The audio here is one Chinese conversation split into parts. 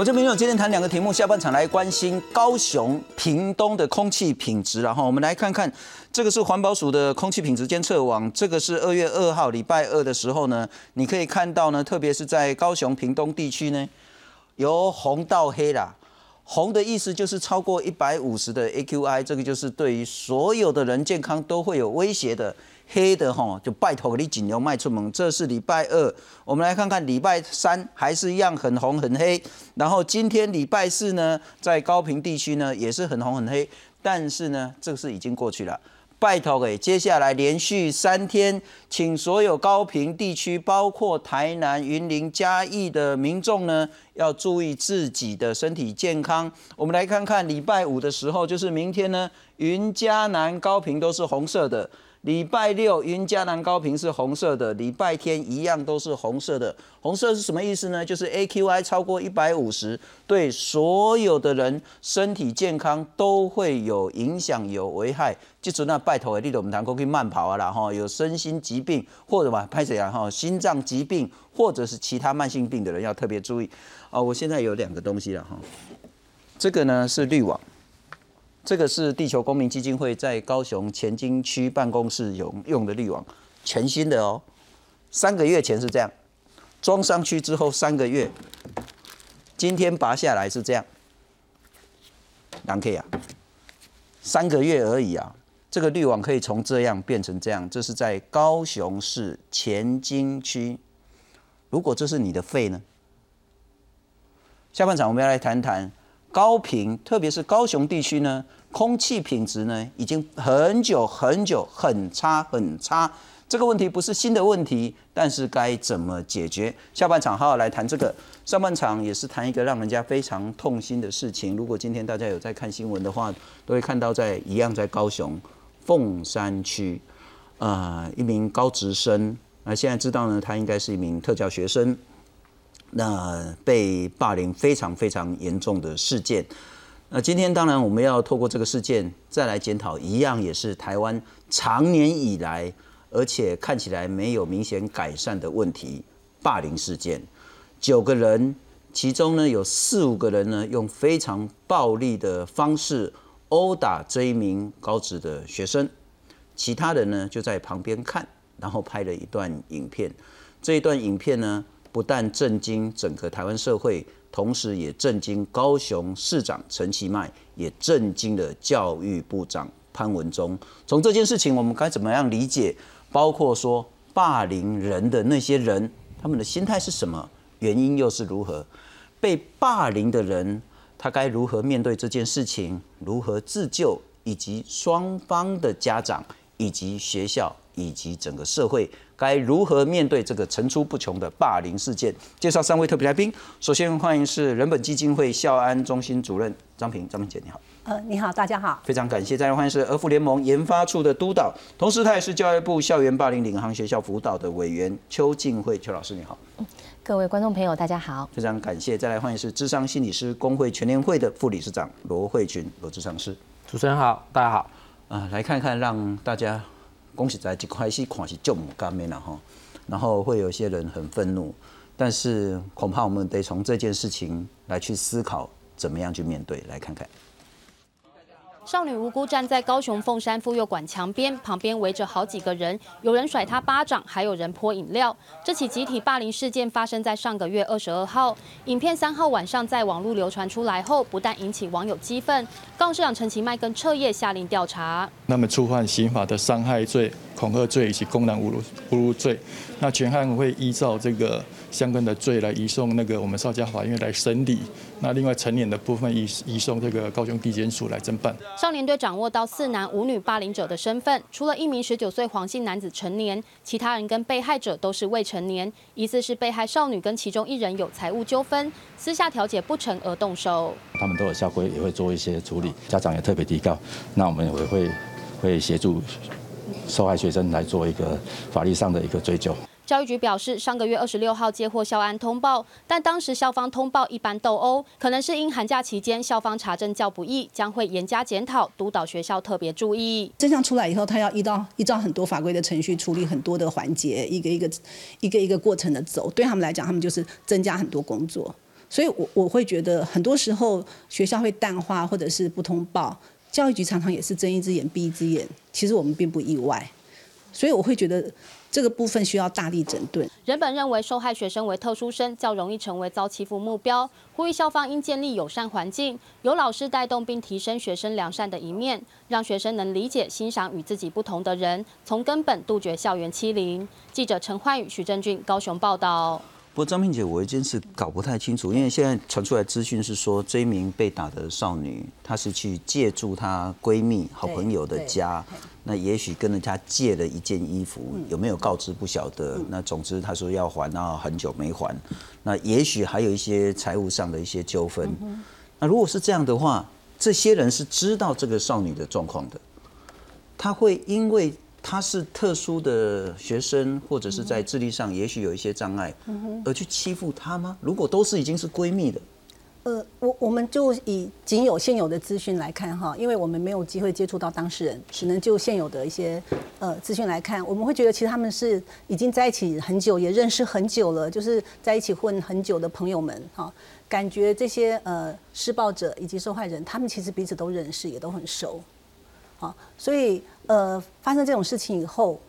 我这边有今天谈两个题目，下半场来关心高雄、屏东的空气品质，然后我们来看看，这个是环保署的空气品质监测网，这个是二月二号礼拜二的时候呢，你可以看到呢，特别是在高雄、屏东地区呢，由红到黑啦。红的意思就是超过一百五十的 AQI，这个就是对于所有的人健康都会有威胁的。黑的哈，就拜托你尽量迈出门。这是礼拜二，我们来看看礼拜三还是一样很红很黑。然后今天礼拜四呢，在高平地区呢也是很红很黑，但是呢，这个是已经过去了。拜托给接下来连续三天，请所有高平地区，包括台南、云林、嘉义的民众呢，要注意自己的身体健康。我们来看看礼拜五的时候，就是明天呢，云嘉南高平都是红色的。礼拜六云嘉南高频是红色的，礼拜天一样都是红色的。红色是什么意思呢？就是 AQI 超过一百五十，对所有的人身体健康都会有影响、有危害。记住那拜托的，你我们谈过去慢跑啊啦哈，有身心疾病或者嘛拍谁啊哈，心脏疾病或者是其他慢性病的人要特别注意。哦，我现在有两个东西了哈，这个呢是滤网。这个是地球公民基金会在高雄前金区办公室有用的滤网，全新的哦，三个月前是这样，装上去之后三个月，今天拔下来是这样，两 K 啊，三个月而已啊，这个滤网可以从这样变成这样，这是在高雄市前金区，如果这是你的肺呢？下半场我们要来谈谈。高频，特别是高雄地区呢，空气品质呢已经很久很久很差很差。这个问题不是新的问题，但是该怎么解决？下半场好好来谈这个，上半场也是谈一个让人家非常痛心的事情。如果今天大家有在看新闻的话，都会看到在一样在高雄凤山区，呃，一名高职生，那现在知道呢，他应该是一名特教学生。那被霸凌非常非常严重的事件，那今天当然我们要透过这个事件再来检讨，一样也是台湾长年以来，而且看起来没有明显改善的问题——霸凌事件。九个人，其中呢有四五个人呢用非常暴力的方式殴打这一名高职的学生，其他人呢就在旁边看，然后拍了一段影片。这一段影片呢。不但震惊整个台湾社会，同时也震惊高雄市长陈其迈，也震惊了教育部长潘文忠。从这件事情，我们该怎么样理解？包括说霸凌人的那些人，他们的心态是什么？原因又是如何？被霸凌的人，他该如何面对这件事情？如何自救？以及双方的家长，以及学校，以及整个社会。该如何面对这个层出不穷的霸凌事件？介绍三位特别来宾。首先欢迎是人本基金会校安中心主任张平，张平姐你好。呃，你好，大家好。非常感谢。再来欢迎是儿福联盟研发处的督导，同时他也是教育部校园霸凌领航学校辅导的委员邱静慧邱老师，你好。各位观众朋友，大家好。非常感谢。再来欢迎是智商心理师工会全联会的副理事长罗慧群罗智商师。主持人好，大家好。啊，来看看让大家。恭喜在一开始看是就母干面了哈，然后会有些人很愤怒，但是恐怕我们得从这件事情来去思考，怎么样去面对，来看看。少女无辜站在高雄凤山妇幼馆墙边，旁边围着好几个人，有人甩她巴掌，还有人泼饮料。这起集体霸凌事件发生在上个月二十二号，影片三号晚上在网络流传出来后，不但引起网友激愤，高雄市长陈其迈跟彻夜下令调查。那么触犯刑法的伤害罪、恐吓罪以及公然侮辱侮辱罪，那全案会依照这个。相关的罪来移送那个我们少家法院来审理，那另外成年的部分移移送这个高雄地检署来侦办。少年队掌握到四男五女霸凌者的身份，除了一名十九岁黄姓男子成年，其他人跟被害者都是未成年，疑似是被害少女跟其中一人有财务纠纷，私下调解不成而动手。他们都有校规，也会做一些处理，家长也特别提高，那我们也会会协助受害学生来做一个法律上的一个追究。教育局表示，上个月二十六号接获校安通报，但当时校方通报一般斗殴，可能是因寒假期间校方查证较不易，将会严加检讨，督导学校特别注意。真相出来以后，他要依照依照很多法规的程序处理很多的环节，一个一个一个一个过程的走，对他们来讲，他们就是增加很多工作。所以我我会觉得很多时候学校会淡化或者是不通报，教育局常常也是睁一只眼闭一只眼，其实我们并不意外，所以我会觉得。这个部分需要大力整顿。人本认为受害学生为特殊生，较容易成为遭欺负目标，呼吁校方应建立友善环境，由老师带动并提升学生良善的一面，让学生能理解、欣赏与自己不同的人，从根本杜绝校园欺凌。记者陈焕宇、徐正俊高雄报道。不过张萍姐，我一件事搞不太清楚，因为现在传出来资讯是说，这一名被打的少女，她是去借住她闺蜜、好朋友的家。那也许跟人家借了一件衣服，有没有告知不晓得。那总之她说要还，然后很久没还。那也许还有一些财务上的一些纠纷。那如果是这样的话，这些人是知道这个少女的状况的，他会因为她是特殊的学生，或者是在智力上也许有一些障碍，而去欺负她吗？如果都是已经是闺蜜的。呃，我我们就以仅有现有的资讯来看哈，因为我们没有机会接触到当事人，只能就现有的一些呃资讯来看，我们会觉得其实他们是已经在一起很久，也认识很久了，就是在一起混很久的朋友们哈，感觉这些呃施暴者以及受害人，他们其实彼此都认识，也都很熟，啊，所以呃发生这种事情以后，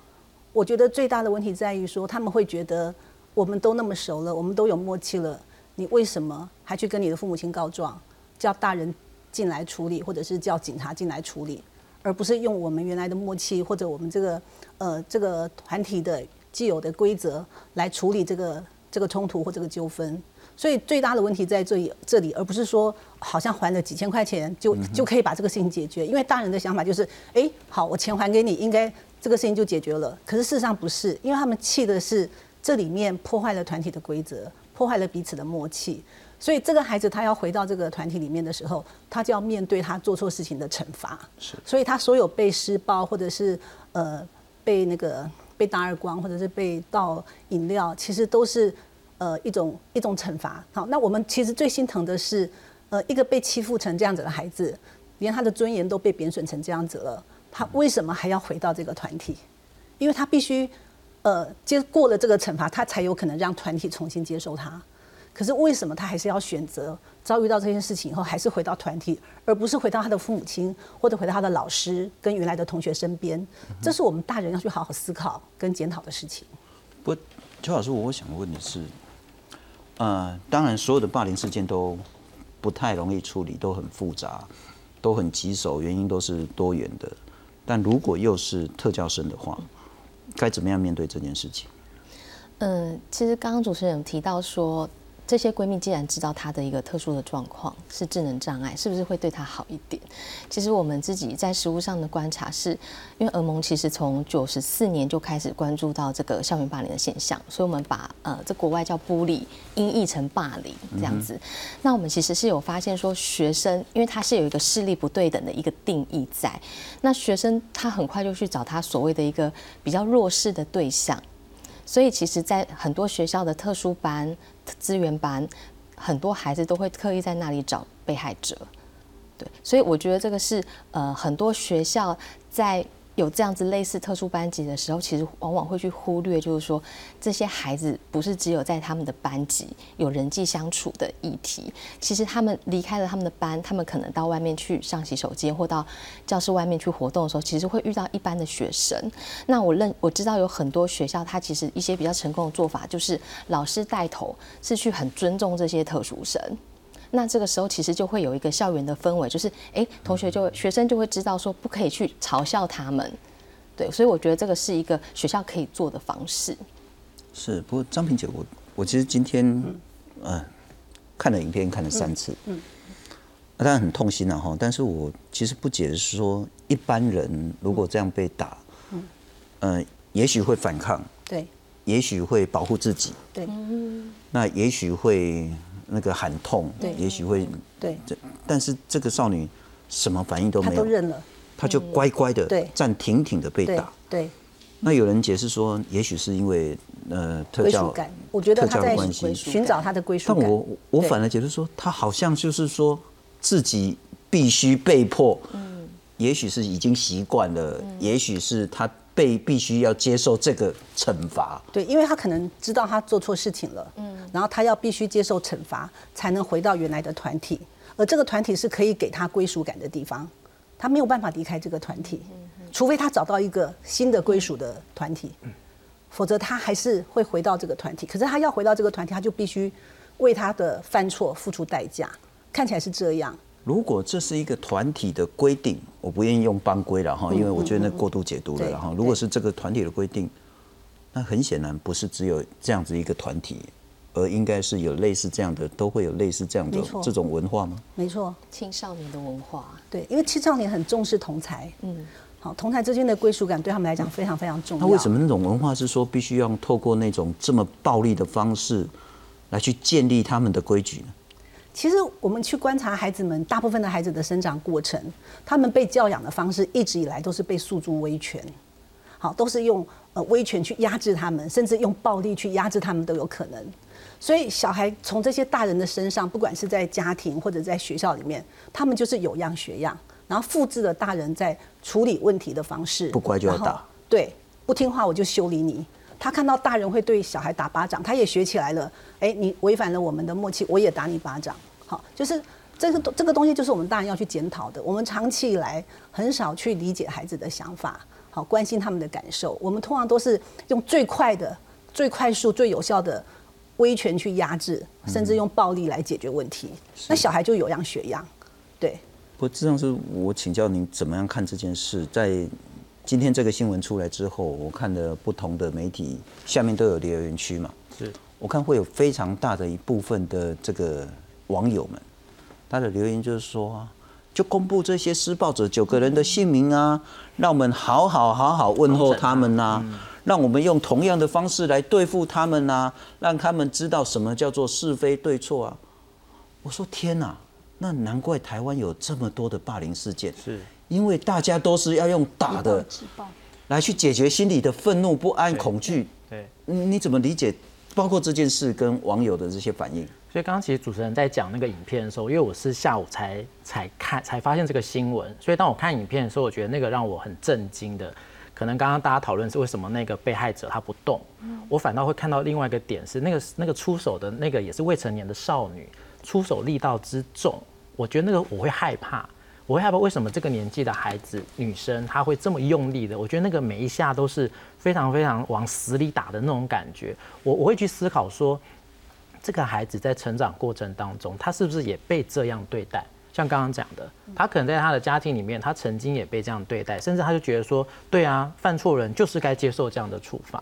我觉得最大的问题在于说，他们会觉得我们都那么熟了，我们都有默契了。你为什么还去跟你的父母亲告状，叫大人进来处理，或者是叫警察进来处理，而不是用我们原来的默契或者我们这个呃这个团体的既有的规则来处理这个这个冲突或这个纠纷？所以最大的问题在这里这里，而不是说好像还了几千块钱就就可以把这个事情解决。因为大人的想法就是，哎，好，我钱还给你，应该这个事情就解决了。可是事实上不是，因为他们气的是这里面破坏了团体的规则。破坏了彼此的默契，所以这个孩子他要回到这个团体里面的时候，他就要面对他做错事情的惩罚。是，所以他所有被施暴，或者是呃被那个被打耳光，或者是被倒饮料，其实都是呃一种一种惩罚。好，那我们其实最心疼的是，呃，一个被欺负成这样子的孩子，连他的尊严都被贬损成这样子了，他为什么还要回到这个团体？因为他必须。呃，接过了这个惩罚，他才有可能让团体重新接受他。可是为什么他还是要选择遭遇到这件事情以后，还是回到团体，而不是回到他的父母亲或者回到他的老师跟原来的同学身边？这是我们大人要去好好思考跟检讨的事情。不，邱老师，我想问的是，呃，当然所有的霸凌事件都不太容易处理，都很复杂，都很棘手，原因都是多元的。但如果又是特教生的话，该怎么样面对这件事情？嗯，其实刚刚主持人提到说，这些闺蜜既然知道她的一个特殊的状况是智能障碍，是不是会对她好一点？其实我们自己在实务上的观察是，因为俄盟其实从九十四年就开始关注到这个校园霸凌的现象，所以我们把呃这国外叫 bully 音译成霸凌这样子。那我们其实是有发现说，学生因为他是有一个势力不对等的一个定义在，那学生他很快就去找他所谓的一个比较弱势的对象。所以，其实，在很多学校的特殊班、资源班，很多孩子都会刻意在那里找被害者。对，所以我觉得这个是呃，很多学校在。有这样子类似特殊班级的时候，其实往往会去忽略，就是说这些孩子不是只有在他们的班级有人际相处的议题，其实他们离开了他们的班，他们可能到外面去上洗手间或到教室外面去活动的时候，其实会遇到一般的学生。那我认我知道有很多学校，它其实一些比较成功的做法，就是老师带头是去很尊重这些特殊生。那这个时候其实就会有一个校园的氛围，就是哎，同学就学生就会知道说不可以去嘲笑他们，对，所以我觉得这个是一个学校可以做的方式。是，不过张平姐，我我其实今天嗯看了影片看了三次，嗯，当然很痛心了哈，但是我其实不解的是说，一般人如果这样被打，嗯，呃，也许会反抗，对，也许会保护自己，对，那也许会。那个喊痛，也许会，对，这但是这个少女什么反应都没有，都认了，她就乖乖的站挺挺的被打。对，那有人解释说，也许是因为呃特教感，我觉得他在寻找他的归属感。但我我反而觉得说，他好像就是说自己必须被迫，嗯，也许是已经习惯了，也许是他。被必须要接受这个惩罚，对，因为他可能知道他做错事情了，嗯，然后他要必须接受惩罚，才能回到原来的团体，而这个团体是可以给他归属感的地方，他没有办法离开这个团体，除非他找到一个新的归属的团体，否则他还是会回到这个团体。可是他要回到这个团体，他就必须为他的犯错付出代价，看起来是这样。如果这是一个团体的规定，我不愿意用帮规了哈，因为我觉得那过度解读了对然后如果是这个团体的规定，那很显然不是只有这样子一个团体，而应该是有类似这样的，都会有类似这样的这种文化吗？没错，青少年的文化，对，因为青少年很重视同才，嗯，好，同才之间的归属感对他们来讲非常非常重要。那为什么那种文化是说必须要透过那种这么暴力的方式来去建立他们的规矩呢？其实我们去观察孩子们，大部分的孩子的生长过程，他们被教养的方式一直以来都是被诉诸威权，好，都是用呃威权去压制他们，甚至用暴力去压制他们都有可能。所以小孩从这些大人的身上，不管是在家庭或者在学校里面，他们就是有样学样，然后复制了大人在处理问题的方式。不乖就要打，对，不听话我就修理你。他看到大人会对小孩打巴掌，他也学起来了。哎，你违反了我们的默契，我也打你巴掌。好，就是这个这个东西，就是我们大人要去检讨的。我们长期以来很少去理解孩子的想法，好关心他们的感受。我们通常都是用最快的、最快速、最有效的威权去压制，甚至用暴力来解决问题。那小孩就有样学样，对。不，这样是我请教您怎么样看这件事？在今天这个新闻出来之后，我看了不同的媒体下面都有留言区嘛，是。我看会有非常大的一部分的这个网友们，他的留言就是说啊，就公布这些施暴者九个人的姓名啊，让我们好好好好问候他们呐、让我们用同样的方式来对付他们呐、让他们知道什么叫做是非对错啊。我说天哪，那难怪台湾有这么多的霸凌事件，是因为大家都是要用打的来去解决心里的愤怒、不安、恐惧。对。嗯你怎么理解？包括这件事跟网友的这些反应？所以刚刚其实主持人在讲那个影片的时候，因为我是下午才才看才发现这个新闻，所以当我看影片的时候，我觉得那个让我很震惊的，可能刚刚大家讨论是为什么那个被害者他不动，我反倒会看到另外一个点是那个那个出手的那个也是未成年的少女，出手力道之重，我觉得那个我会害怕。我会害怕为什么这个年纪的孩子女生她会这么用力的？我觉得那个每一下都是非常非常往死里打的那种感觉。我我会去思考说，这个孩子在成长过程当中，他是不是也被这样对待？像刚刚讲的，他可能在他的家庭里面，他曾经也被这样对待，甚至他就觉得说，对啊，犯错人就是该接受这样的处罚。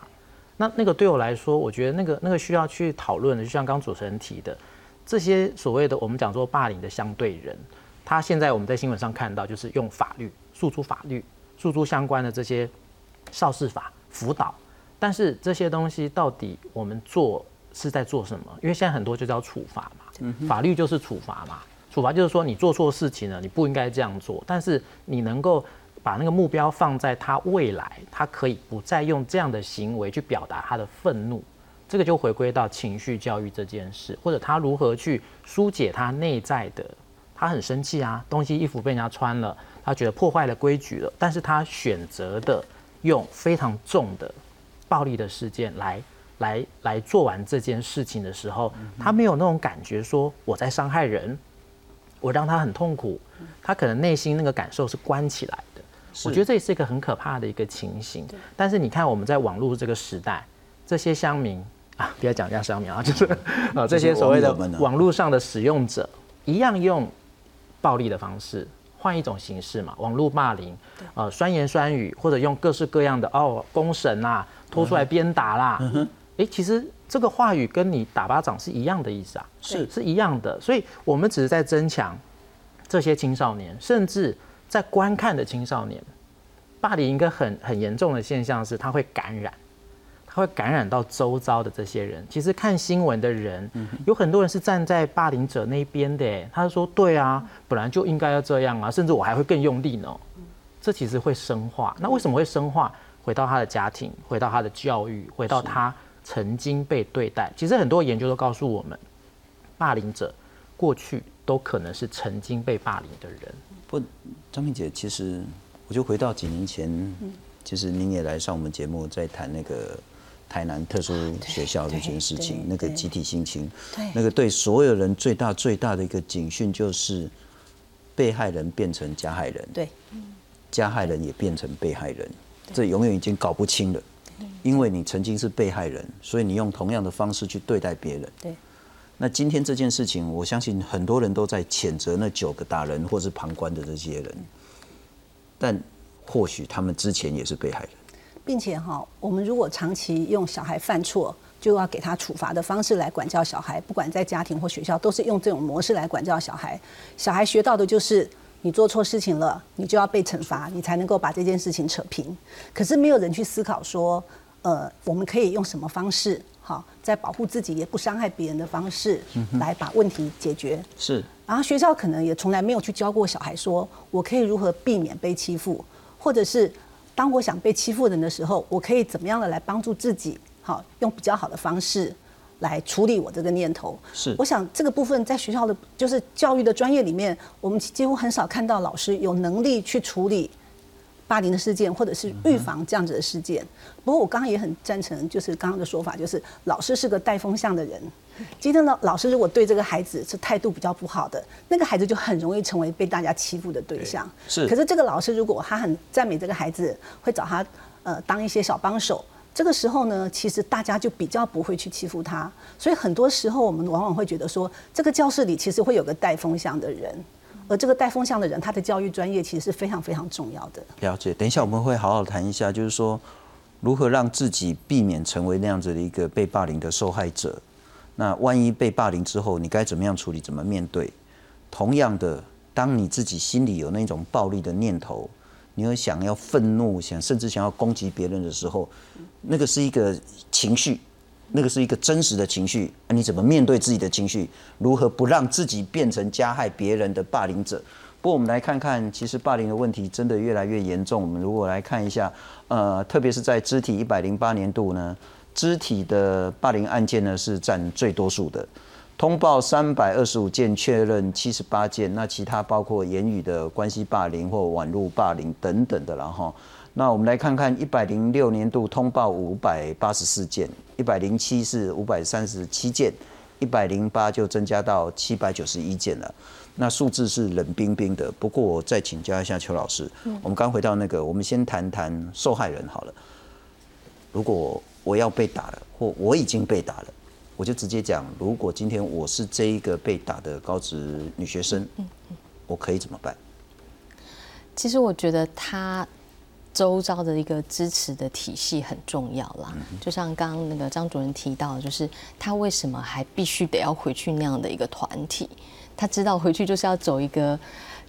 那那个对我来说，我觉得那个那个需要去讨论的，就像刚主持人提的，这些所谓的我们讲说霸凌的相对人，他现在我们在新闻上看到，就是用法律诉诸法律，诉诸相关的这些少事法辅导，但是这些东西到底我们做是在做什么？因为现在很多就叫处罚嘛，法律就是处罚嘛，处罚就是说你做错事情了，你不应该这样做，但是你能够把那个目标放在他未来，他可以不再用这样的行为去表达他的愤怒，这个就回归到情绪教育这件事，或者他如何去疏解他内在的，他很生气啊，东西衣服被人家穿了，他觉得破坏了规矩了，但是他选择的用非常重的暴力的事件来来来做完这件事情的时候，他没有那种感觉说我在伤害人，我让他很痛苦，他可能内心那个感受是关起来的。我觉得这也是一个很可怕的一个情形。但是你看我们在网络这个时代，这些乡民啊，不要讲人家乡民啊，就是啊这些所谓的网络上的使用者，一样用暴力的方式。换一种形式嘛，网络霸凌，呃，酸言酸语，或者用各式各样的哦，公审啦，拖出来鞭打啦，哎、其实这个话语跟你打巴掌是一样的意思啊，是。是一样的，所以我们只是在增强这些青少年，甚至在观看的青少年，霸凌一个很很严重的现象是，它会感染，它会感染到周遭的这些人。其实看新闻的人，有很多人是站在霸凌者那边的，哎，他说对啊，本来就应该要这样啊，甚至我还会更用力呢。这其实会深化。那为什么会深化？回到他的家庭，回到他的教育，回到他曾经被对待。其实很多研究都告诉我们，霸凌者过去都可能是曾经被霸凌的人。不，张萍姐，其实我就回到几年前，其实您也来上我们节目，在谈那个台南特殊学校这件事情，那个集体性侵，对那个对所有人最大最大的一个警讯就是，被害人变成加害人，对，加害人也变成被害人，这永远已经搞不清了。因为你曾经是被害人，所以你用同样的方式去对待别人。对。那今天这件事情，我相信很多人都在谴责那九个打人或是旁观的这些人，但或许他们之前也是被害人。并且哈，我们如果长期用小孩犯错就要给他处罚的方式来管教小孩，不管在家庭或学校，都是用这种模式来管教小孩。小孩学到的就是你做错事情了，你就要被惩罚，你才能够把这件事情扯平。可是没有人去思考说，呃，我们可以用什么方式，好，在保护自己也不伤害别人的方式，来把问题解决。是然后学校可能也从来没有去教过小孩说，我可以如何避免被欺负，或者是当我想被欺负人的时候，我可以怎么样的来帮助自己，好，用比较好的方式来处理我这个念头。是我想这个部分在学校的，就是教育的专业里面，我们几乎很少看到老师有能力去处理霸凌的事件，或者是预防这样子的事件。不过我刚刚也很赞成，就是刚刚的说法，就是老师是个带风向的人。今天呢，老师如果对这个孩子是态度比较不好的，那个孩子就很容易成为被大家欺负的对象。是可是这个老师如果他很赞美这个孩子，会找他呃当一些小帮手，这个时候呢，其实大家就比较不会去欺负他。所以很多时候我们往往会觉得说，这个教室里其实会有个带风向的人，而这个带风向的人，他的教育专业其实是非常非常重要的。了解。等一下我们会好好谈一下，就是说如何让自己避免成为那样子的一个被霸凌的受害者。那万一被霸凌之后，你该怎么样处理？怎么面对？同样的，当你自己心里有那种暴力的念头，你有想要愤怒，想甚至想要攻击别人的时候，那个是一个情绪，那个是一个真实的情绪。你怎么面对自己的情绪？如何不让自己变成加害别人的霸凌者？不过我们来看看，其实霸凌的问题真的越来越严重。我们如果来看一下，呃，特别是在肢体一百零八年度呢，肢体的霸凌案件呢是占最多数的，通报三百二十五件，确认七十八件。那其他包括言语的关系霸凌或网络霸凌等等的，然后，那我们来看看一百零六年度通报五百八十四件，一百零七是五百三十七件，一百零八就增加到七百九十一件了。那数字是冷冰冰的。不过我再请教一下邱老师，我们刚回到那个，我们先谈谈受害人好了。如果我要被打了，或我已经被打了，我就直接讲，如果今天我是这一个被打的高职女学生，嗯嗯我可以怎么办？其实我觉得他周遭的一个支持的体系很重要啦。就像刚刚那个张主任提到，就是他为什么还必须得要回去那样的一个团体？他知道回去就是要走一个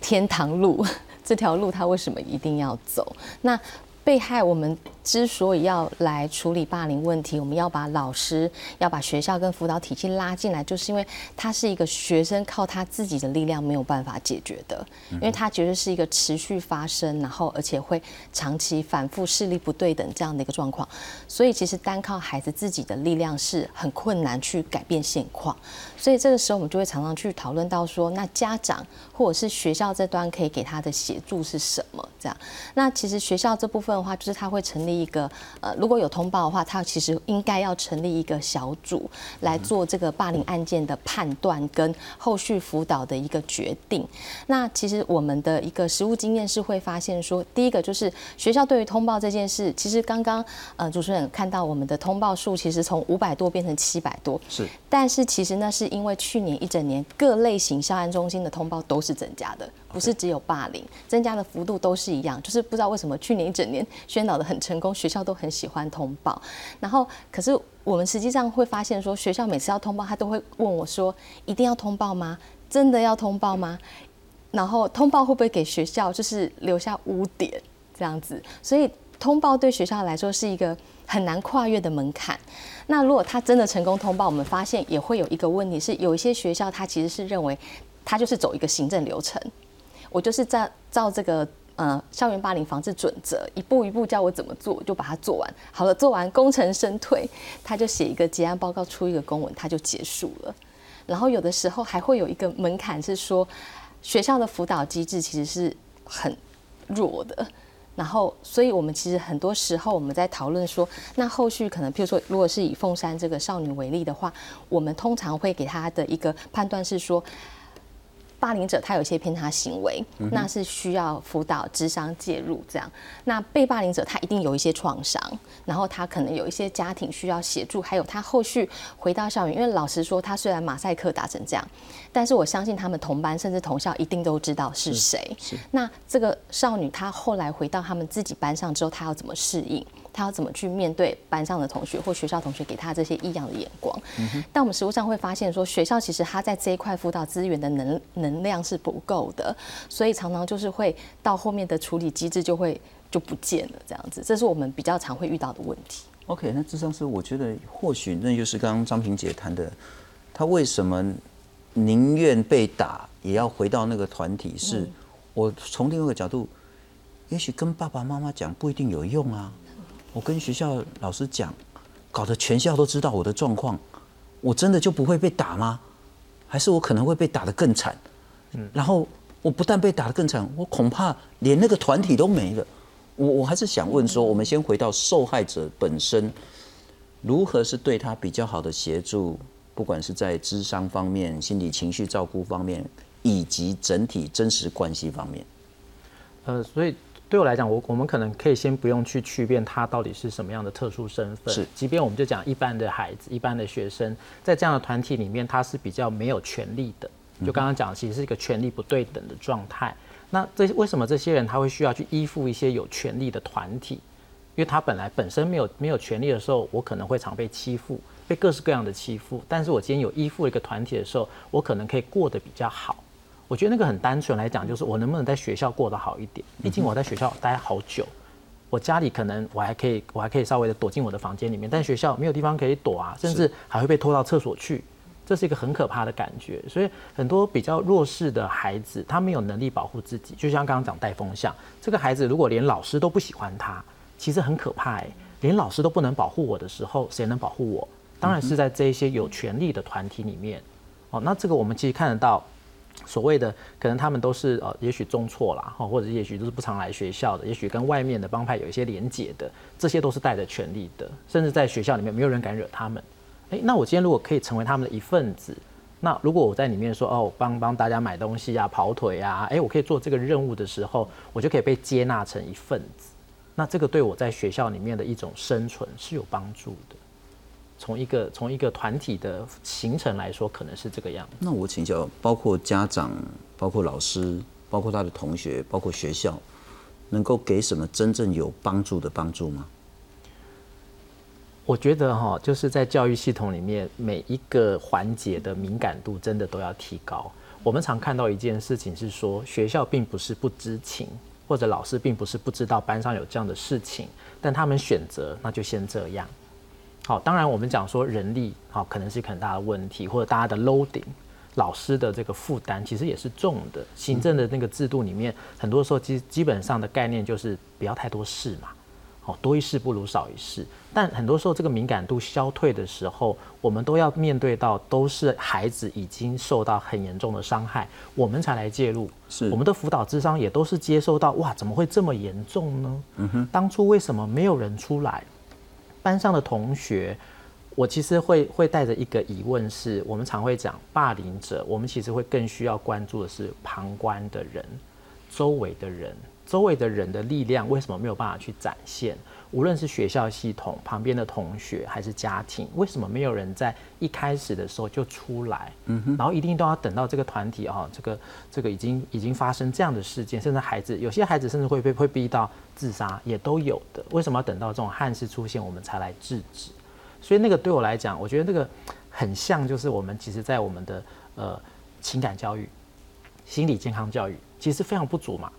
天堂路，这条路他为什么一定要走？那被害我们之所以要来处理霸凌问题，我们要把老师、要把学校跟辅导体系拉进来，就是因为他是一个学生靠他自己的力量没有办法解决的，因为他觉得是一个持续发生，然后而且会长期反复视力不对等这样的一个状况，所以其实单靠孩子自己的力量是很困难去改变现况，所以这个时候我们就会常常去讨论到说，那家长或者是学校这端可以给他的协助是什么？这样，那其实学校这部分的话，就是他会成立一个呃，如果有通报的话，他其实应该要成立一个小组来做这个霸凌案件的判断跟后续辅导的一个决定。那其实我们的一个实务经验是会发现说，第一个就是学校对于通报这件事，其实刚刚呃主持人看到我们的通报数其实从五百多变成七百多，是，但是其实那是因为去年一整年各类型校案中心的通报都是增加的，不是只有霸凌，增加的幅度都是一样，就是不知道为什么去年一整年宣导的很成功，学校都很喜欢通报，然后可是我们实际上会发现说，学校每次要通报，他都会问我说，一定要通报吗？真的要通报吗？然后通报会不会给学校就是留下污点这样子？所以通报对学校来说是一个很难跨越的门槛。那如果他真的成功通报，我们发现也会有一个问题是，有一些学校他其实是认为他就是走一个行政流程，我就是照照这个呃校园霸凌防治准则一步一步教我怎么做，就把它做完。好了，做完功成身退，他就写一个结案报告，出一个公文，他就结束了。然后有的时候还会有一个门槛是说，学校的辅导机制其实是很弱的。然后，所以我们其实很多时候我们在讨论说，那后续可能，譬如说，如果是以凤山这个少女为例的话，我们通常会给她的一个判断是说。霸凌者他有一些偏差行为，那是需要辅导、智商介入这样。那被霸凌者他一定有一些创伤，然后他可能有一些家庭需要协助，还有他后续回到校园。因为老实说，他虽然马赛克打成这样，但是我相信他们同班甚至同校一定都知道是谁。那这个少女她后来回到他们自己班上之后，她要怎么适应？他要怎么去面对班上的同学或学校同学给他这些异样的眼光？但我们实务上会发现说，学校其实他在这一块辅导资源的能能量是不够的，所以常常就是会到后面的处理机制就会就不见了这样子，这是我们比较常会遇到的问题。OK，那智商是我觉得或许那就是刚刚张平姐谈的，他为什么宁愿被打也要回到那个团体？是我从另外一个角度，也许跟爸爸妈妈讲不一定有用啊。我跟学校老师讲，搞得全校都知道我的状况，我真的就不会被打吗？还是我可能会被打得更惨？嗯，然后我不但被打得更惨，我恐怕连那个团体都没了。我我还是想问说，我们先回到受害者本身，如何是对他比较好的协助？不管是在智商方面、心理情绪照顾方面，以及整体真实关系方面。呃，所以。对我来讲，我我们可能可以先不用去区辨他到底是什么样的特殊身份。是，即便我们就讲一般的孩子、一般的学生，在这样的团体里面，他是比较没有权利的。就刚刚讲，其实是一个权利不对等的状态。那这为什么这些人他会需要去依附一些有权利的团体？因为他本来本身没有没有权利的时候，我可能会常被欺负，被各式各样的欺负。但是我今天有依附一个团体的时候，我可能可以过得比较好。我觉得那个很单纯来讲，就是我能不能在学校过得好一点。毕竟我在学校待好久，我家里可能我还可以，我还可以稍微的躲进我的房间里面，但学校没有地方可以躲啊，甚至还会被拖到厕所去，这是一个很可怕的感觉。所以很多比较弱势的孩子，他没有能力保护自己，就像刚刚讲带风向，这个孩子如果连老师都不喜欢他，其实很可怕哎。连老师都不能保护我的时候，谁能保护我？当然是在这一些有权利的团体里面。哦，那这个我们其实看得到。所谓的可能他们都是呃，也许中错了哈，或者也许都是不常来学校的，也许跟外面的帮派有一些连结的，这些都是带着权力的，甚至在学校里面没有人敢惹他们。诶，那我今天如果可以成为他们的一份子，那如果我在里面说哦，帮帮大家买东西啊、跑腿啊，诶，我可以做这个任务的时候，我就可以被接纳成一份子，那这个对我在学校里面的一种生存是有帮助的。从一个从一个团体的形成来说，可能是这个样子。那我请教，包括家长、包括老师、包括他的同学、包括学校，能够给什么真正有帮助的帮助吗？我觉得哈，就是在教育系统里面，每一个环节的敏感度真的都要提高。我们常看到一件事情是说，学校并不是不知情，或者老师并不是不知道班上有这样的事情，但他们选择那就先这样。好，当然我们讲说人力，好，可能是一个很大的问题，或者大家的 loading，老师的这个负担其实也是重的。行政的那个制度里面，很多时候基基本上的概念就是不要太多事嘛，好，多一事不如少一事。但很多时候这个敏感度消退的时候，我们都要面对到都是孩子已经受到很严重的伤害，我们才来介入。是，我们的辅导智商也都是接收到，哇，怎么会这么严重呢？嗯哼，当初为什么没有人出来？班上的同学，我其实会会带着一个疑问，是我们常会讲霸凌者，我们其实会更需要关注的是旁观的人，周围的人，周围的人的力量为什么没有办法去展现？无论是学校系统旁边的同学，还是家庭，为什么没有人在一开始的时候就出来？然后一定都要等到这个团体啊，这个这个已经已经发生这样的事件，甚至孩子有些孩子甚至会被会逼到自杀，也都有的。为什么要等到这种憾事出现，我们才来制止？所以那个对我来讲，我觉得那个很像，就是我们其实在我们的呃情感教育、心理健康教育，其实非常不足嘛。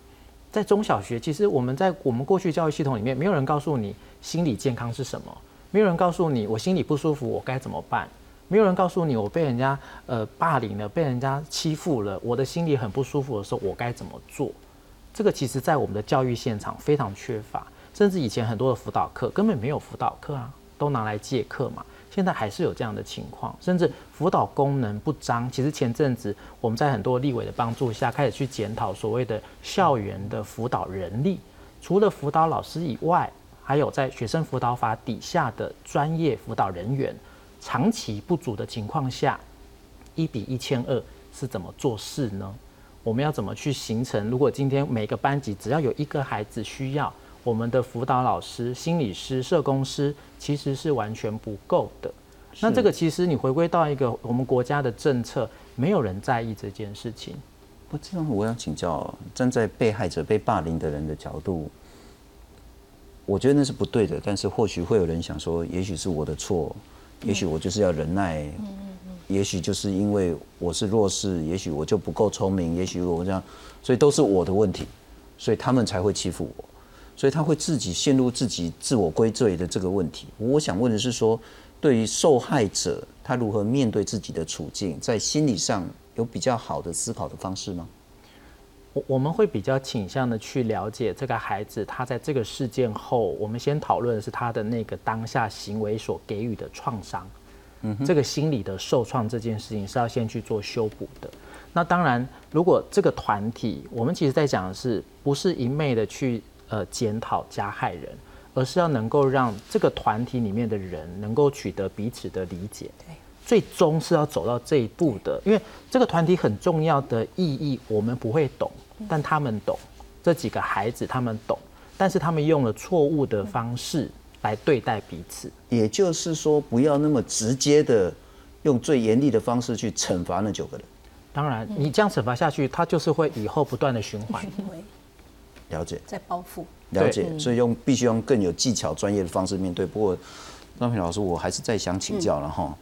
在中小学，其实我们在我们过去教育系统里面，没有人告诉你心理健康是什么，没有人告诉你我心里不舒服我该怎么办，没有人告诉你我被人家呃霸凌了，被人家欺负了，我的心里很不舒服的时候我该怎么做？这个其实在我们的教育现场非常缺乏，甚至以前很多的辅导课根本没有辅导课啊，都拿来借课嘛。现在还是有这样的情况，甚至辅导功能不彰。其实前阵子我们在很多立委的帮助下，开始去检讨所谓的校园的辅导人力。除了辅导老师以外，还有在学生辅导法底下的专业辅导人员，长期不足的情况下，一比一千二是怎么做事呢？我们要怎么去形成？如果今天每个班级只要有一个孩子需要，我们的辅导老师、心理师、社工师其实是完全不够的。那这个其实你回归到一个我们国家的政策，没有人在意这件事情。不，这样我想请教，站在被害者被霸凌的人的角度，我觉得那是不对的。但是或许会有人想说，也许是我的错，也许我就是要忍耐，也许就是因为我是弱势，也许我就不够聪明，也许我这样，所以都是我的问题，所以他们才会欺负我，所以他会自己陷入自己自我归罪的这个问题。我想问的是说，对于受害者，他如何面对自己的处境，在心理上。有比较好的思考的方式吗？我我们会比较倾向的去了解这个孩子，他在这个事件后，我们先讨论的是他的那个当下行为所给予的创伤，嗯，这个心理的受创这件事情是要先去做修补的。那当然，如果这个团体，我们其实在讲的是，不是一昧的去呃检讨加害人，而是要能够让这个团体里面的人能够取得彼此的理解。对。最终是要走到这一步的，因为这个团体很重要的意义，我们不会懂，但他们懂。这几个孩子他们懂，但是他们用了错误的方式来对待彼此。也就是说，不要那么直接的用最严厉的方式去惩罚那九个人。当然，你这样惩罚下去，他就是会以后不断的循环。了解。在包覆。了解。所以用必须用更有技巧、专业的方式面对。不过，张平老师，我还是再想请教了哈。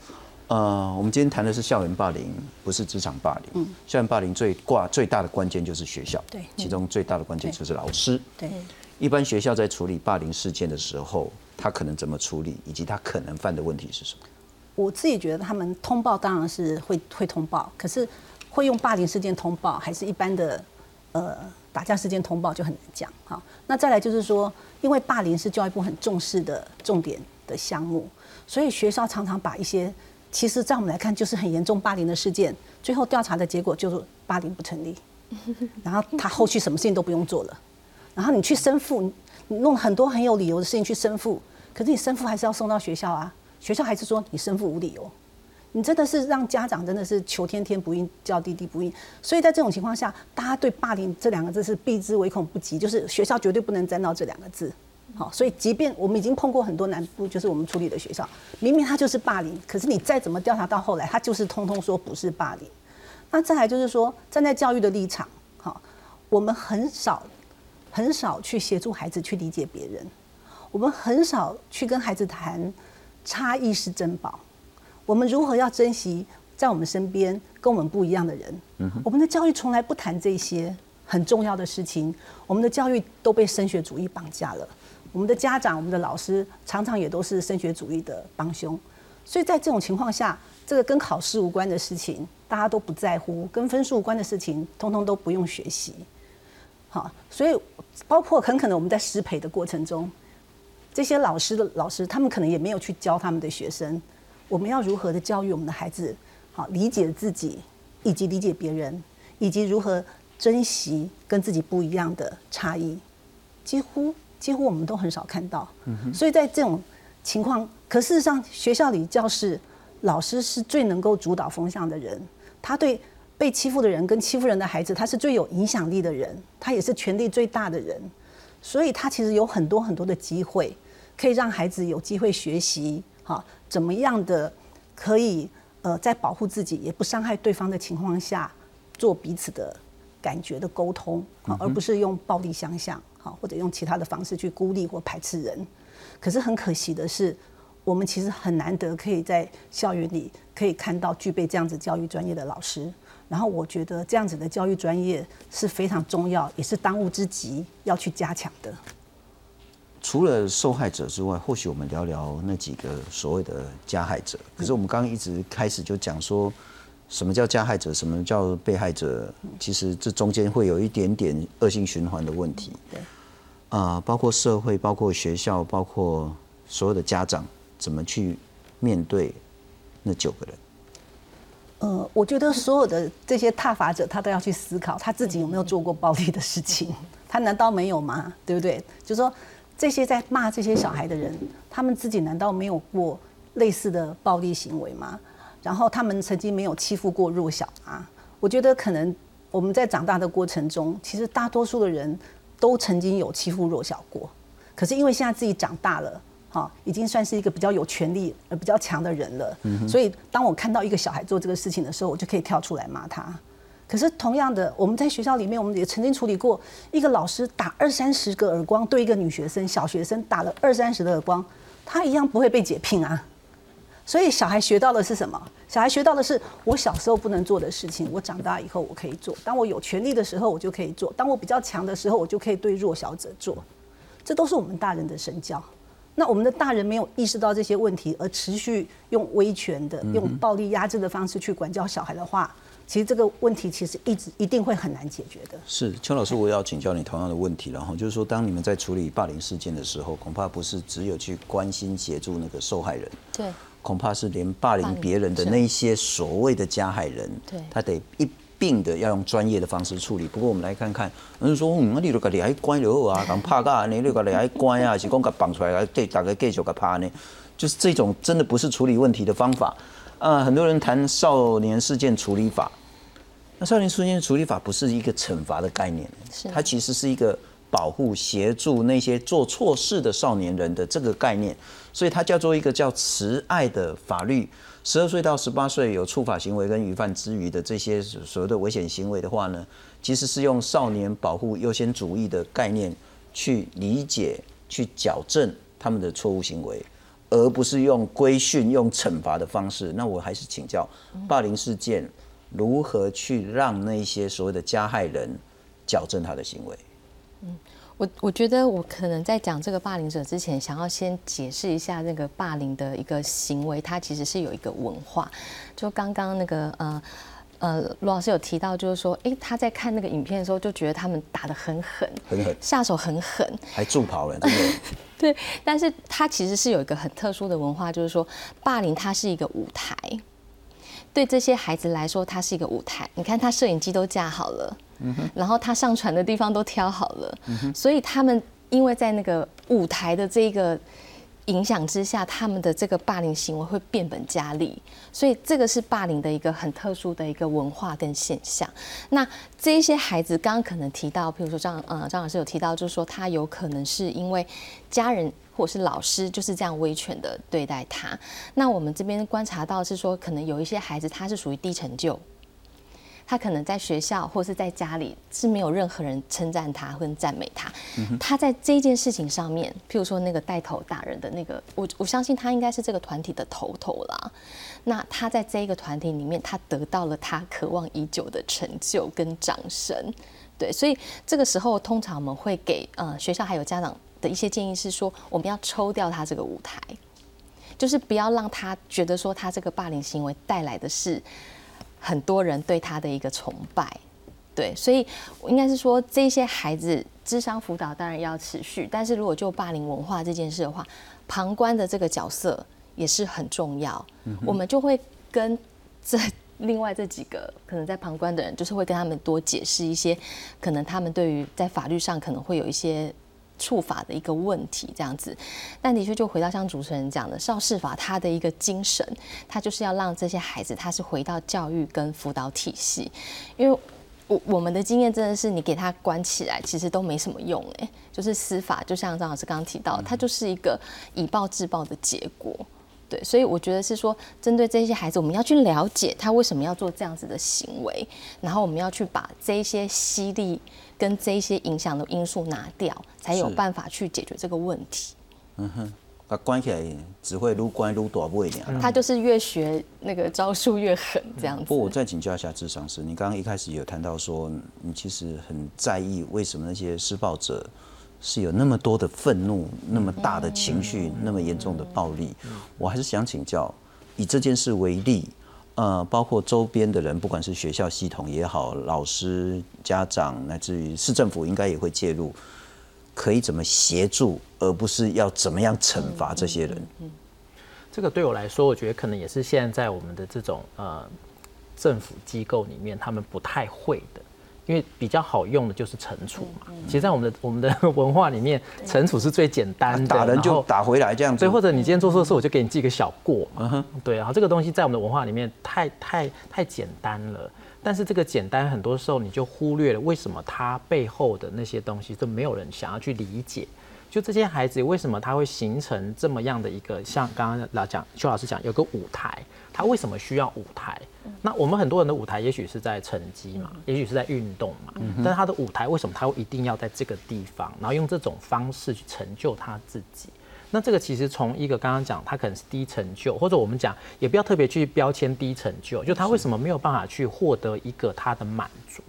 呃，我们今天谈的是校园霸凌，不是职场霸凌。嗯，校园霸凌最挂最大的关键就是学校。对，其中最大的关键就是老师。对，一般学校在处理霸凌事件的时候，他可能怎么处理，以及他可能犯的问题是什么？我自己觉得，他们通报当然是会会通报，可是会用霸凌事件通报，还是一般的呃打架事件通报就很难讲。哈，那再来就是说，因为霸凌是教育部很重视的重点的项目，所以学校常常把一些其实，在我们来看，就是很严重霸凌的事件，最后调查的结果就是霸凌不成立，然后他后续什么事情都不用做了，然后你去申复，你弄很多很有理由的事情去申复，可是你申复还是要送到学校啊，学校还是说你申复无理由，你真的是让家长真的是求天天不应，叫地地不应，所以在这种情况下，大家对霸凌这两个字是避之唯恐不及，就是学校绝对不能沾到这两个字。好，所以即便我们已经碰过很多南部，就是我们处理的学校，明明他就是霸凌，可是你再怎么调查到后来，他就是通通说不是霸凌。那再来就是说，站在教育的立场，好，我们很少很少去协助孩子去理解别人，我们很少去跟孩子谈差异是珍宝，我们如何要珍惜在我们身边跟我们不一样的人？嗯，我们的教育从来不谈这些很重要的事情，我们的教育都被升学主义绑架了。我们的家长、我们的老师常常也都是升学主义的帮凶，所以在这种情况下，这个跟考试无关的事情大家都不在乎，跟分数无关的事情通通都不用学习。好，所以包括很可能我们在失培的过程中，这些老师的老师他们可能也没有去教他们的学生，我们要如何的教育我们的孩子，好理解自己，以及理解别人，以及如何珍惜跟自己不一样的差异，几乎。几乎我们都很少看到，所以在这种情况，可事实上，学校里教室老师是最能够主导风向的人，他对被欺负的人跟欺负人的孩子，他是最有影响力的人，他也是权力最大的人，所以他其实有很多很多的机会，可以让孩子有机会学习，哈，怎么样的可以呃在保护自己也不伤害对方的情况下，做彼此的感觉的沟通，而不是用暴力相向。好，或者用其他的方式去孤立或排斥人，可是很可惜的是，我们其实很难得可以在校园里可以看到具备这样子教育专业的老师。然后我觉得这样子的教育专业是非常重要，也是当务之急要去加强的。除了受害者之外，或许我们聊聊那几个所谓的加害者。可是我们刚刚一直开始就讲说。什么叫加害者？什么叫被害者？其实这中间会有一点点恶性循环的问题。对，啊，包括社会，包括学校，包括所有的家长，怎么去面对那九个人？呃，我觉得所有的这些踏法者，他都要去思考他自己有没有做过暴力的事情。他难道没有吗？对不对？就说这些在骂这些小孩的人，他们自己难道没有过类似的暴力行为吗？然后他们曾经没有欺负过弱小吗？我觉得可能我们在长大的过程中，其实大多数的人都曾经有欺负弱小过，可是因为现在自己长大了。好，已经算是一个比较有权力、呃比较强的人了。所以，当我看到一个小孩做这个事情的时候，我就可以跳出来骂他。可是，同样的，我们在学校里面，我们也曾经处理过一个老师打二三十个耳光，对一个女学生、小学生打了二三十的耳光，他一样不会被解聘啊。所以，小孩学到的是什么？小孩学到的是我小时候不能做的事情，我长大以后我可以做。当我有权利的时候，我就可以做；当我比较强的时候，我就可以对弱小者做。这都是我们大人的身教。那我们的大人没有意识到这些问题，而持续用威权的、用暴力压制的方式去管教小孩的话，其实这个问题其实一直一定会很难解决的。是邱老师，我也要请教你同样的问题，然后就是说，当你们在处理霸凌事件的时候，恐怕不是只有去关心协助那个受害人，对，恐怕是连霸凌别人的那些所谓的加害人，对，他得一。并的要用专业的方式处理。不过我们来看看，人说，嗯，你就个你还关就好啊，讲怕噶，你就个你还关啊，是讲个绑出来，给大家继续个怕呢？就是这种真的不是处理问题的方法。啊，很多人谈少年事件处理法，那少年事件处理法不是一个惩罚的概念，它其实是一个保护、协助那些做错事的少年人的这个概念，所以它叫做一个叫慈爱的法律。十二岁到十八岁有触法行为跟余犯之余的这些所谓的危险行为的话呢，其实是用少年保护优先主义的概念去理解、去矫正他们的错误行为，而不是用规训、用惩罚的方式。那我还是请教，霸凌事件如何去让那些所谓的加害人矫正他的行为？嗯。我我觉得我可能在讲这个霸凌者之前，想要先解释一下那个霸凌的一个行为，它其实是有一个文化。就刚刚那个呃呃罗老师有提到，就是说，哎，他在看那个影片的时候，就觉得他们打得很狠，很狠，下手很狠，还助跑了，真的。对，但是他其实是有一个很特殊的文化，就是说，霸凌它是一个舞台，对这些孩子来说，它是一个舞台。你看，他摄影机都架好了。然后他上传的地方都挑好了，所以他们因为在那个舞台的这个影响之下，他们的这个霸凌行为会变本加厉，所以这个是霸凌的一个很特殊的一个文化跟现象。那这一些孩子刚刚可能提到，譬如说张呃张老师有提到，就是说他有可能是因为家人或者是老师就是这样威权的对待他。那我们这边观察到是说，可能有一些孩子他是属于低成就。他可能在学校或是在家里是没有任何人称赞他或赞美他。他在这件事情上面，譬如说那个带头打人的那个，我我相信他应该是这个团体的头头啦。那他在这一个团体里面，他得到了他渴望已久的成就跟掌声。对，所以这个时候通常我们会给呃学校还有家长的一些建议是说，我们要抽掉他这个舞台，就是不要让他觉得说他这个霸凌行为带来的是。很多人对他的一个崇拜，对，所以应该是说这些孩子智商辅导当然要持续，但是如果就霸凌文化这件事的话，旁观的这个角色也是很重要。我们就会跟这另外这几个可能在旁观的人，就是会跟他们多解释一些，可能他们对于在法律上可能会有一些。处罚的一个问题，这样子，但的确就回到像主持人讲的少事法，它的一个精神，它就是要让这些孩子，他是回到教育跟辅导体系，因为我我们的经验真的是，你给他关起来，其实都没什么用，哎，就是司法，就像张老师刚刚提到，它就是一个以暴制暴的结果。对，所以我觉得是说，针对这些孩子，我们要去了解他为什么要做这样子的行为，然后我们要去把这些犀利跟这些影响的因素拿掉，才有办法去解决这个问题。嗯哼，他关起来只会撸关撸多不一点。他就是越学那个招数越狠这样子。不，我再请教一下智商师，你刚刚一开始有谈到说，你其实很在意为什么那些施暴者。是有那么多的愤怒，那么大的情绪，那么严重的暴力，我还是想请教，以这件事为例，呃，包括周边的人，不管是学校系统也好，老师、家长，乃至于市政府，应该也会介入，可以怎么协助，而不是要怎么样惩罚这些人？嗯这个对我来说，我觉得可能也是现在我们的这种呃政府机构里面，他们不太会的。因为比较好用的就是惩处嘛。其实，在我们的我们的 文化里面，惩处是最简单的，打人就打回来这样子对，。或者你今天做错事，我就给你记个小过嘛。对，然后这个东西在我们的文化里面太太太简单了。但是这个简单，很多时候你就忽略了为什么它背后的那些东西都没有人想要去理解。就这些孩子为什么他会形成这么样的一个，像刚刚老讲邱老师讲有个舞台，他为什么需要舞台？那我们很多人的舞台也许是在成绩嘛，也许是在运动嘛，但是他的舞台为什么他会一定要在这个地方，然后用这种方式去成就他自己？那这个其实从一个刚刚讲，他可能是低成就，或者我们讲也不要特别去标签低成就，就他为什么没有办法去获得一个他的满足，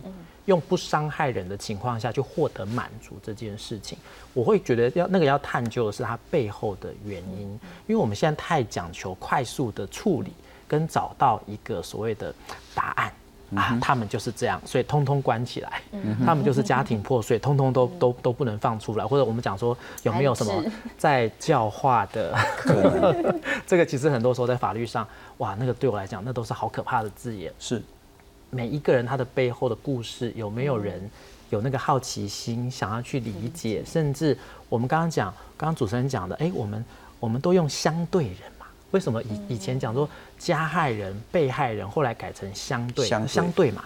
用不伤害人的情况下去获得满足这件事情，我会觉得要那个要探究的是它背后的原因，因为我们现在太讲求快速的处理跟找到一个所谓的答案。啊，他们就是这样，所以通通关起来。他们就是家庭破碎，通通都都都不能放出来。或者我们讲说有没有什么在教化的？这个其实很多时候在法律上，哇，那个对我来讲，那都是好可怕的字眼。是每一个人他的背后的故事，有没有人有那个好奇心，想要去理解？甚至我们刚刚讲，刚刚主持人讲的，哎，我们我们都用相对人嘛？为什么以以前讲说加害人、被害人，后来改成相对相对相对嘛？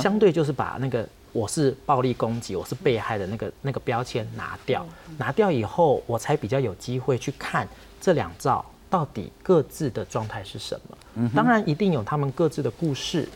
相对就是把那个我是暴力攻击，我是被害的那个那个标签拿掉，拿掉以后，我才比较有机会去看这两照到底各自的状态是什么。当然，一定有他们各自的故事。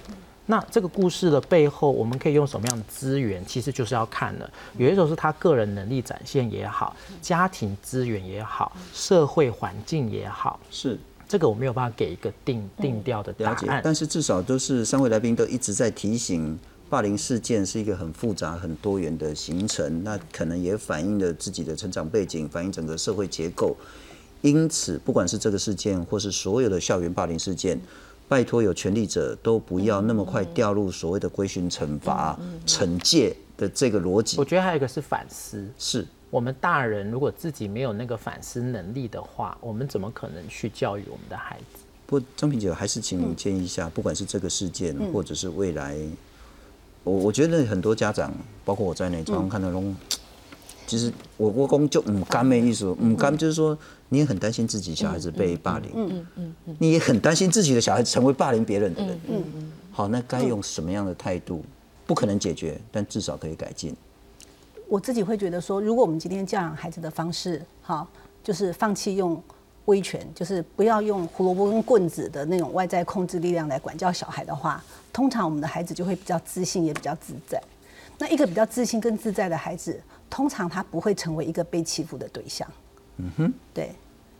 那这个故事的背后，我们可以用什么样的资源？其实就是要看了。有一种是他个人能力展现也好，家庭资源也好，社会环境也好，是这个我没有办法给一个定定调的答了解，案。但是至少都是三位来宾都一直在提醒，霸凌事件是一个很复杂、很多元的形成，那可能也反映了自己的成长背景，反映整个社会结构。因此，不管是这个事件，或是所有的校园霸凌事件，拜托有权力者都不要那么快掉入所谓的规训、惩罚、惩戒的这个逻辑我。觉得还有一个是反思。是我们大人如果自己没有那个反思能力的话，我们怎么可能去教育我们的孩子？不过张平姐还是请您建议一下，不管是这个事件，或者是未来，我我觉得很多家长，包括我在内，常常看到那种，其实我我公就唔甘的意思，唔甘就是说，你也很担心自己小孩子被霸凌，嗯嗯嗯，你也很担心自己的小孩子成为霸凌别人的人，嗯嗯，好，那该用什么样的态度？不可能解决，但至少可以改进。我自己会觉得说，如果我们今天教养孩子的方式，好，就是放弃用威权，就是不要用胡萝卜跟棍子的那种外在控制力量来管教小孩的话，通常我们的孩子就会比较自信，也比较自在。那一个比较自信跟自在的孩子，通常他不会成为一个被欺负的对象。嗯哼，对，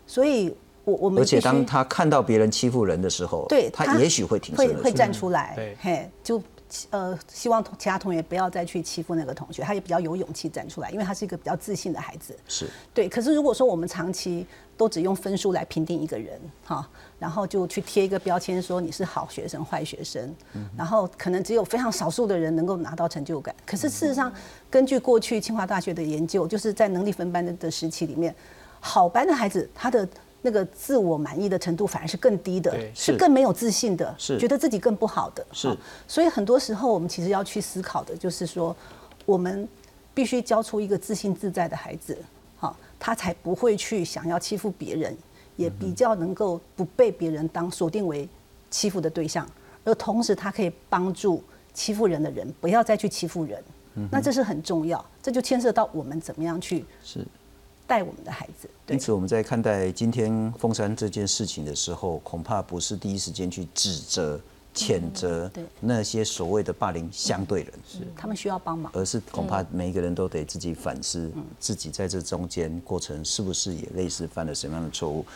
所以我我们而且当他看到别人欺负人的时候，对他也许会挺身会会。站出来，对嘿，就呃希望同其他同学不要再去欺负那个同学，他也比较有勇气站出来，因为他是一个比较自信的孩子。是对，可是如果说我们长期都只用分数来评定一个人，哈，然后就去贴一个标签说你是好学生、坏学生，然后可能只有非常少数的人能够拿到成就感。可是事实上，根据过去清华大学的研究，就是在能力分班的的时期里面，好班的孩子他的那个自我满意的程度反而是更低的，是是更没有自信的，是觉得自己更不好的。是哈所以很多时候我们其实要去思考的就是说，我们必须教出一个自信自在的孩子，好，他才不会去想要欺负别人，也比较能够不被别人当锁定为欺负的对象，而同时他可以帮助欺负人的人不要再去欺负人。那这是很重要，这就牵涉到我们怎么样去是。带我们的孩子。因此，我们在看待今天凤山这件事情的时候，恐怕不是第一时间去指责、谴责那些所谓的霸凌相对人，是他们需要帮忙。而是恐怕每一个人都得自己反思，自己在这中间过程是不是也类似犯了什么样的错误。